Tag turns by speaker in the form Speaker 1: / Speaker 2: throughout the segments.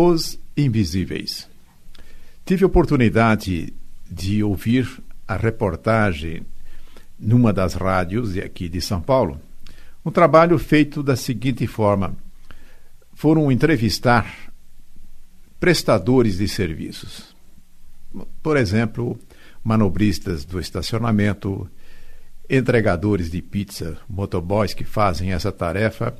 Speaker 1: Os Invisíveis. Tive oportunidade de ouvir a reportagem numa das rádios aqui de São Paulo, um trabalho feito da seguinte forma: foram entrevistar prestadores de serviços. Por exemplo, manobristas do estacionamento, entregadores de pizza, motoboys que fazem essa tarefa,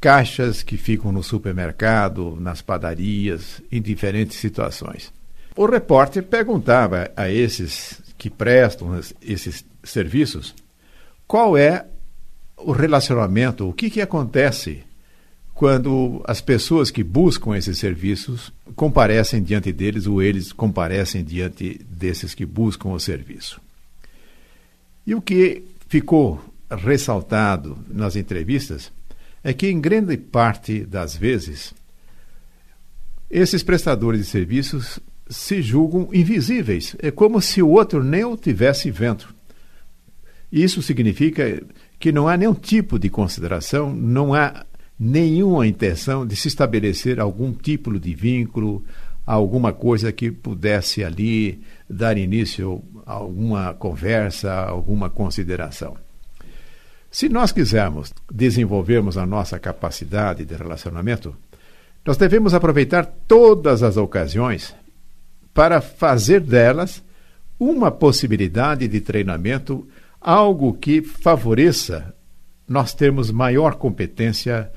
Speaker 1: caixas que ficam no supermercado, nas padarias, em diferentes situações. O repórter perguntava a esses que prestam esses serviços qual é o relacionamento, o que, que acontece quando as pessoas que buscam esses serviços comparecem diante deles ou eles comparecem diante desses que buscam o serviço. E o que ficou ressaltado nas entrevistas é que, em grande parte das vezes, esses prestadores de serviços se julgam invisíveis. É como se o outro nem o tivesse vendo. Isso significa que não há nenhum tipo de consideração, não há nenhuma intenção de se estabelecer algum tipo de vínculo, alguma coisa que pudesse ali dar início a alguma conversa, alguma consideração. Se nós quisermos desenvolvermos a nossa capacidade de relacionamento, nós devemos aproveitar todas as ocasiões para fazer delas uma possibilidade de treinamento, algo que favoreça nós termos maior competência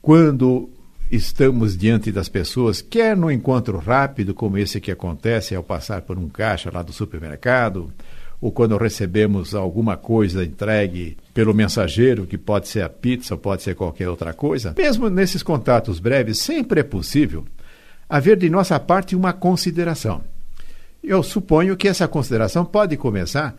Speaker 1: quando estamos diante das pessoas, quer no encontro rápido, como esse que acontece ao passar por um caixa lá do supermercado, ou quando recebemos alguma coisa entregue pelo mensageiro, que pode ser a pizza, pode ser qualquer outra coisa, mesmo nesses contatos breves, sempre é possível haver de nossa parte uma consideração. Eu suponho que essa consideração pode começar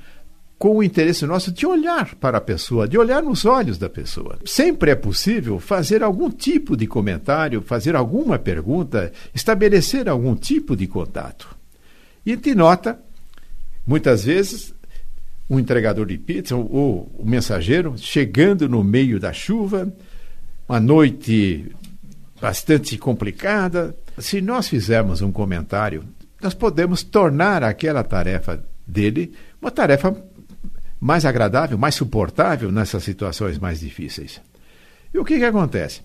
Speaker 1: com o interesse nosso de olhar para a pessoa, de olhar nos olhos da pessoa. Sempre é possível fazer algum tipo de comentário, fazer alguma pergunta, estabelecer algum tipo de contato. E te nota, muitas vezes, um entregador de pizza ou o mensageiro chegando no meio da chuva, uma noite bastante complicada, se nós fizermos um comentário, nós podemos tornar aquela tarefa dele uma tarefa mais agradável, mais suportável nessas situações mais difíceis. E o que, que acontece?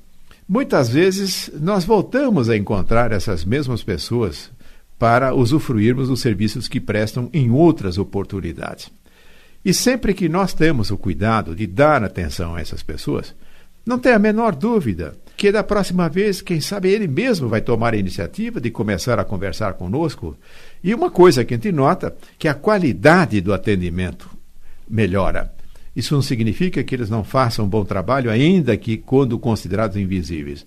Speaker 1: Muitas vezes nós voltamos a encontrar essas mesmas pessoas para usufruirmos dos serviços que prestam em outras oportunidades. E sempre que nós temos o cuidado de dar atenção a essas pessoas, não tem a menor dúvida que da próxima vez, quem sabe ele mesmo vai tomar a iniciativa de começar a conversar conosco. E uma coisa que a gente nota, que a qualidade do atendimento melhora. Isso não significa que eles não façam um bom trabalho, ainda que quando considerados invisíveis.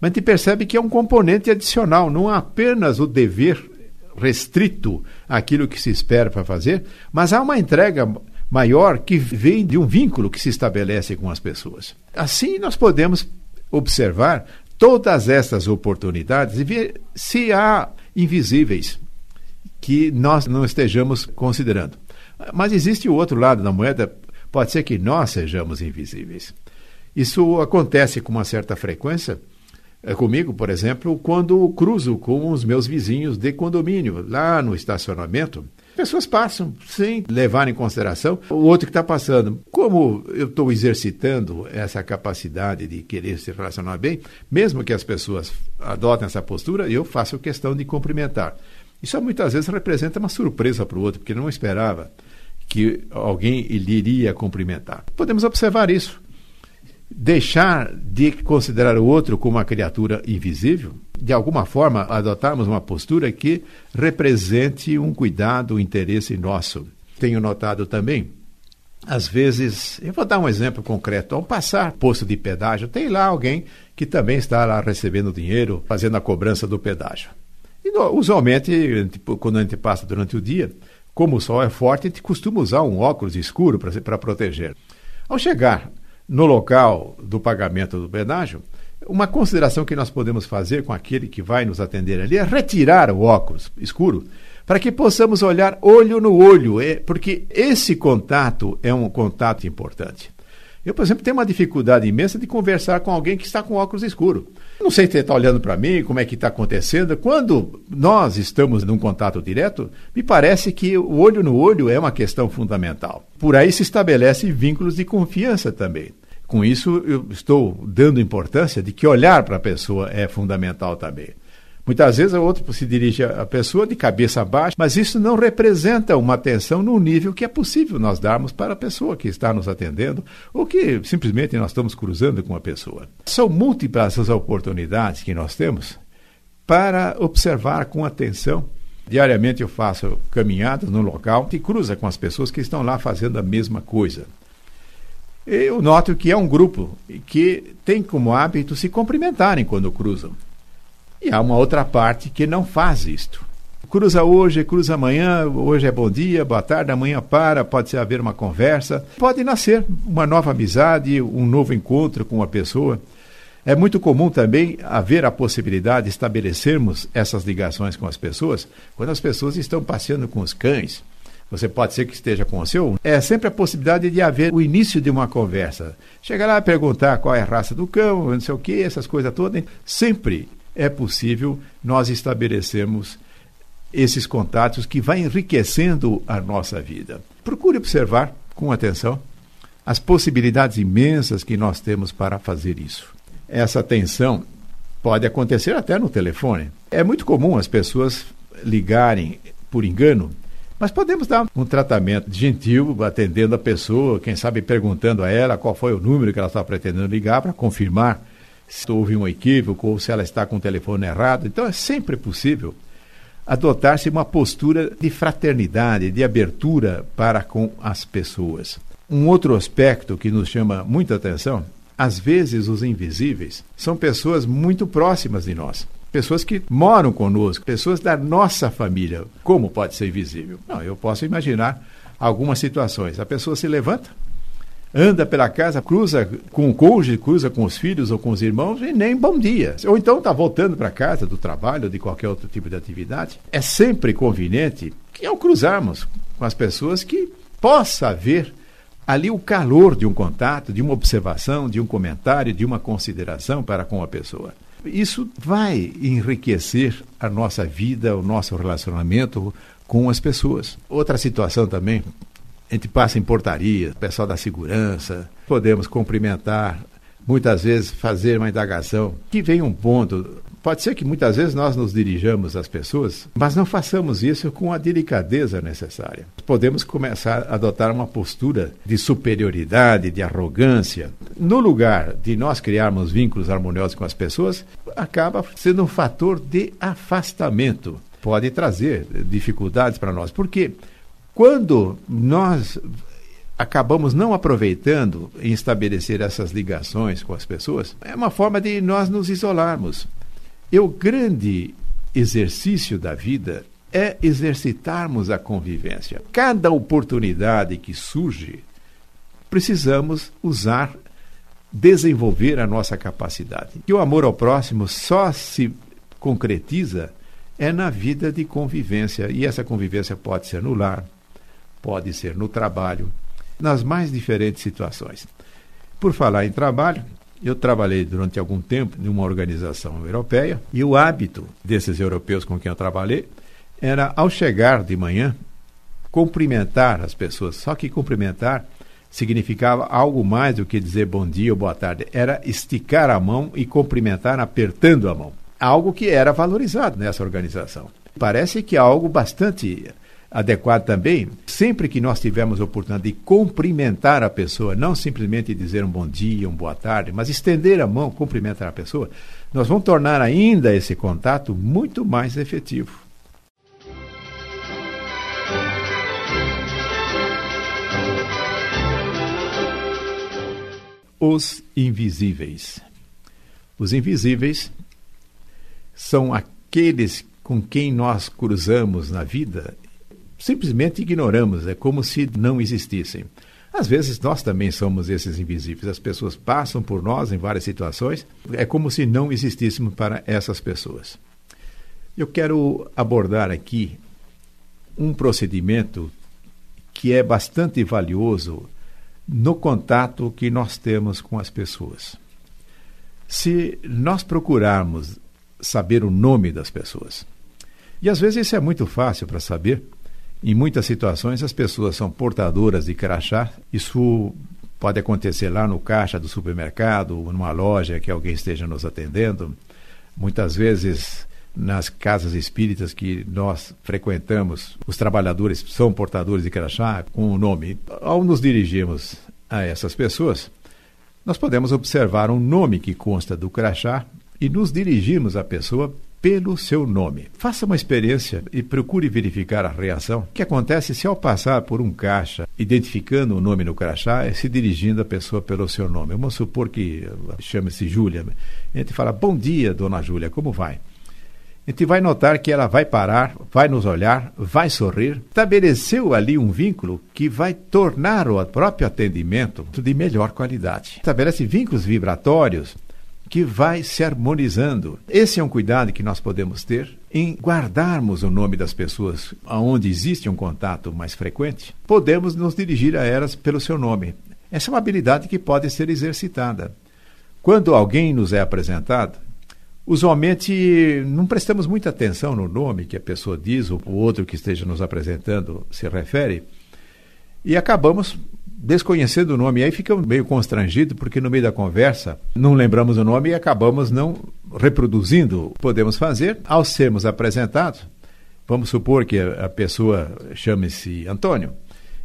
Speaker 1: Mas a gente percebe que é um componente adicional, não apenas o dever restrito àquilo que se espera para fazer, mas há uma entrega maior que vem de um vínculo que se estabelece com as pessoas. Assim, nós podemos observar todas estas oportunidades e ver se há invisíveis que nós não estejamos considerando. Mas existe o outro lado da moeda, pode ser que nós sejamos invisíveis. Isso acontece com uma certa frequência é, comigo, por exemplo, quando cruzo com os meus vizinhos de condomínio, lá no estacionamento. Pessoas passam sem levar em consideração o outro que está passando. Como eu estou exercitando essa capacidade de querer se relacionar bem, mesmo que as pessoas adotem essa postura, eu faço questão de cumprimentar. Isso muitas vezes representa uma surpresa para o outro, porque não esperava que alguém lhe iria cumprimentar. Podemos observar isso. Deixar de considerar o outro como uma criatura invisível, de alguma forma adotarmos uma postura que represente um cuidado, um interesse nosso. Tenho notado também às vezes, eu vou dar um exemplo concreto. Ao passar posto de pedágio, tem lá alguém que também está lá recebendo dinheiro, fazendo a cobrança do pedágio. E usualmente, quando a gente passa durante o dia, como o sol é forte, a gente costuma usar um óculos escuro para proteger. Ao chegar no local do pagamento do pedágio, uma consideração que nós podemos fazer com aquele que vai nos atender ali é retirar o óculos escuro para que possamos olhar olho no olho, é, porque esse contato é um contato importante. Eu, por exemplo, tenho uma dificuldade imensa de conversar com alguém que está com óculos escuros. Não sei se ele está olhando para mim, como é que está acontecendo. Quando nós estamos num contato direto, me parece que o olho no olho é uma questão fundamental. Por aí se estabelece vínculos de confiança também. Com isso, eu estou dando importância de que olhar para a pessoa é fundamental também. Muitas vezes o outro se dirige à pessoa de cabeça baixa, mas isso não representa uma atenção no nível que é possível nós darmos para a pessoa que está nos atendendo ou que simplesmente nós estamos cruzando com a pessoa. São múltiplas as oportunidades que nós temos para observar com atenção. Diariamente eu faço caminhadas no local e cruza com as pessoas que estão lá fazendo a mesma coisa. Eu noto que é um grupo que tem como hábito se cumprimentarem quando cruzam. E há uma outra parte que não faz isto. Cruza hoje, cruza amanhã, hoje é bom dia, boa tarde, amanhã para, pode haver uma conversa, pode nascer uma nova amizade, um novo encontro com uma pessoa. É muito comum também haver a possibilidade de estabelecermos essas ligações com as pessoas quando as pessoas estão passeando com os cães. Você pode ser que esteja com o seu. É sempre a possibilidade de haver o início de uma conversa. Chegar lá e perguntar qual é a raça do cão, não sei o que, essas coisas todas. Sempre é possível nós estabelecermos esses contatos que vai enriquecendo a nossa vida. Procure observar com atenção as possibilidades imensas que nós temos para fazer isso. Essa atenção pode acontecer até no telefone. É muito comum as pessoas ligarem por engano, mas podemos dar um tratamento gentil, atendendo a pessoa, quem sabe perguntando a ela qual foi o número que ela está pretendendo ligar para confirmar se houve um equívoco ou se ela está com o telefone errado. Então é sempre possível adotar-se uma postura de fraternidade, de abertura para com as pessoas. Um outro aspecto que nos chama muita atenção, às vezes os invisíveis são pessoas muito próximas de nós. Pessoas que moram conosco, pessoas da nossa família. Como pode ser invisível? Não, eu posso imaginar algumas situações. A pessoa se levanta, anda pela casa, cruza com o cônjuge, cruza com os filhos ou com os irmãos e nem bom dia. Ou então está voltando para casa do trabalho ou de qualquer outro tipo de atividade. É sempre conveniente que ao cruzarmos com as pessoas que possa haver ali o calor de um contato, de uma observação, de um comentário, de uma consideração para com a pessoa. Isso vai enriquecer a nossa vida, o nosso relacionamento com as pessoas. Outra situação também a gente passa em portaria, pessoal da segurança, podemos cumprimentar, muitas vezes fazer uma indagação. Que vem um ponto. Pode ser que muitas vezes nós nos dirijamos às pessoas, mas não façamos isso com a delicadeza necessária. Podemos começar a adotar uma postura de superioridade, de arrogância. No lugar de nós criarmos vínculos harmoniosos com as pessoas, acaba sendo um fator de afastamento. Pode trazer dificuldades para nós. Por quê? Quando nós acabamos não aproveitando em estabelecer essas ligações com as pessoas, é uma forma de nós nos isolarmos. E o grande exercício da vida é exercitarmos a convivência. Cada oportunidade que surge, precisamos usar, desenvolver a nossa capacidade. E o amor ao próximo só se concretiza é na vida de convivência, e essa convivência pode ser no lar, pode ser no trabalho, nas mais diferentes situações. Por falar em trabalho, eu trabalhei durante algum tempo em uma organização europeia e o hábito desses europeus com quem eu trabalhei era, ao chegar de manhã, cumprimentar as pessoas. Só que cumprimentar significava algo mais do que dizer bom dia ou boa tarde. Era esticar a mão e cumprimentar apertando a mão. Algo que era valorizado nessa organização. Parece que é algo bastante adequado também, sempre que nós tivermos a oportunidade de cumprimentar a pessoa, não simplesmente dizer um bom dia, um boa tarde, mas estender a mão, cumprimentar a pessoa, nós vamos tornar ainda esse contato muito mais efetivo. Os invisíveis. Os invisíveis são aqueles com quem nós cruzamos na vida simplesmente ignoramos, é como se não existissem. Às vezes nós também somos esses invisíveis. As pessoas passam por nós em várias situações, é como se não existíssemos para essas pessoas. Eu quero abordar aqui um procedimento que é bastante valioso no contato que nós temos com as pessoas. Se nós procurarmos saber o nome das pessoas, e às vezes isso é muito fácil para saber, em muitas situações as pessoas são portadoras de crachá, isso pode acontecer lá no caixa do supermercado, ou numa loja que alguém esteja nos atendendo, muitas vezes nas casas espíritas que nós frequentamos, os trabalhadores são portadores de crachá com o nome. Ao nos dirigirmos a essas pessoas, nós podemos observar um nome que consta do crachá e nos dirigirmos à pessoa pelo seu nome. Faça uma experiência e procure verificar a reação. Que acontece se ao passar por um caixa, identificando o nome no crachá, é se dirigindo à pessoa pelo seu nome. Vamos supor que chame-se Júlia. A gente fala, bom dia, dona Júlia, como vai? a gente vai notar que ela vai parar, vai nos olhar, vai sorrir. Estabeleceu ali um vínculo que vai tornar o próprio atendimento de melhor qualidade. Estabelece vínculos vibratórios que vai se harmonizando. Esse é um cuidado que nós podemos ter em guardarmos o nome das pessoas aonde existe um contato mais frequente. Podemos nos dirigir a elas pelo seu nome. Essa é uma habilidade que pode ser exercitada. Quando alguém nos é apresentado, usualmente não prestamos muita atenção no nome que a pessoa diz ou o outro que esteja nos apresentando se refere e acabamos desconhecendo o nome. Aí ficamos meio constrangidos porque no meio da conversa não lembramos o nome e acabamos não reproduzindo. Podemos fazer ao sermos apresentados. Vamos supor que a pessoa chame-se Antônio.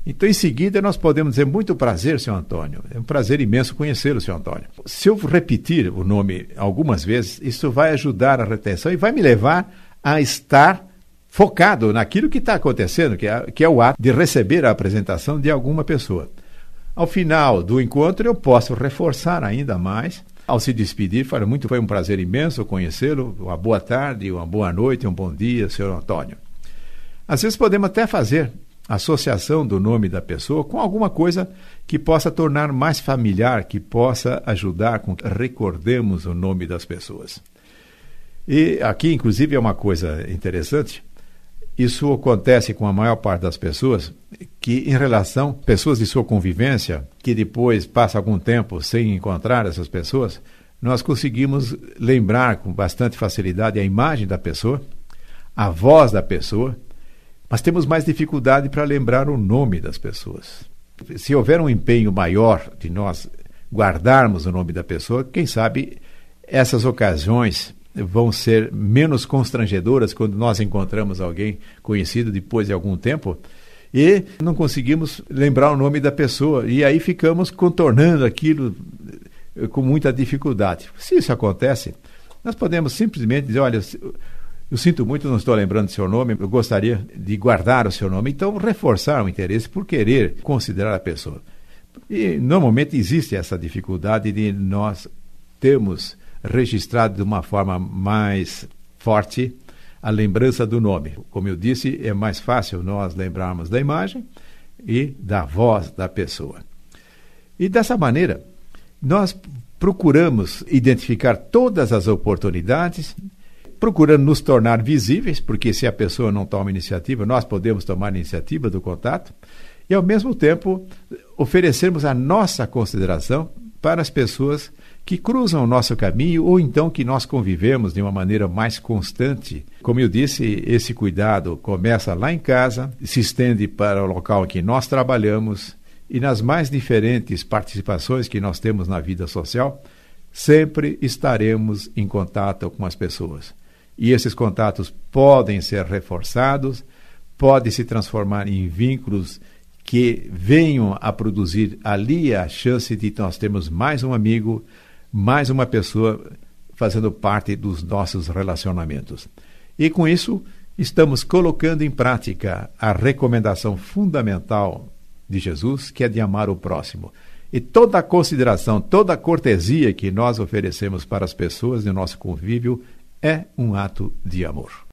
Speaker 1: Então, em seguida, nós podemos dizer muito prazer, senhor Antônio. É um prazer imenso conhecê-lo, senhor Antônio. Se eu repetir o nome algumas vezes, isso vai ajudar a retenção e vai me levar a estar focado naquilo que está acontecendo, que é, que é o ato de receber a apresentação de alguma pessoa. Ao final do encontro, eu posso reforçar ainda mais ao se despedir, fala muito, foi um prazer imenso conhecê-lo, uma boa tarde, uma boa noite, um bom dia, senhor Antônio. Às vezes podemos até fazer associação do nome da pessoa com alguma coisa que possa tornar mais familiar, que possa ajudar com que recordemos o nome das pessoas. E aqui, inclusive, é uma coisa interessante. Isso acontece com a maior parte das pessoas, que em relação pessoas de sua convivência, que depois passa algum tempo sem encontrar essas pessoas, nós conseguimos lembrar com bastante facilidade a imagem da pessoa, a voz da pessoa, mas temos mais dificuldade para lembrar o nome das pessoas. Se houver um empenho maior de nós guardarmos o nome da pessoa, quem sabe essas ocasiões vão ser menos constrangedoras quando nós encontramos alguém conhecido depois de algum tempo e não conseguimos lembrar o nome da pessoa e aí ficamos contornando aquilo com muita dificuldade. Se isso acontece, nós podemos simplesmente dizer, olha, eu sinto muito, não estou lembrando seu nome, eu gostaria de guardar o seu nome. Então, reforçar o interesse por querer considerar a pessoa. E normalmente existe essa dificuldade de nós termos registrado de uma forma mais forte a lembrança do nome. Como eu disse, é mais fácil nós lembrarmos da imagem e da voz da pessoa. E dessa maneira, nós procuramos identificar todas as oportunidades procurando nos tornar visíveis, porque se a pessoa não toma iniciativa, nós podemos tomar iniciativa do contato, e ao mesmo tempo oferecermos a nossa consideração para as pessoas que cruzam o nosso caminho ou então que nós convivemos de uma maneira mais constante. Como eu disse, esse cuidado começa lá em casa, se estende para o local em que nós trabalhamos e nas mais diferentes participações que nós temos na vida social, sempre estaremos em contato com as pessoas. E esses contatos podem ser reforçados, podem se transformar em vínculos que venham a produzir ali a chance de nós termos mais um amigo, mais uma pessoa fazendo parte dos nossos relacionamentos. E com isso, estamos colocando em prática a recomendação fundamental de Jesus, que é de amar o próximo. E toda a consideração, toda a cortesia que nós oferecemos para as pessoas de nosso convívio é um ato de amor.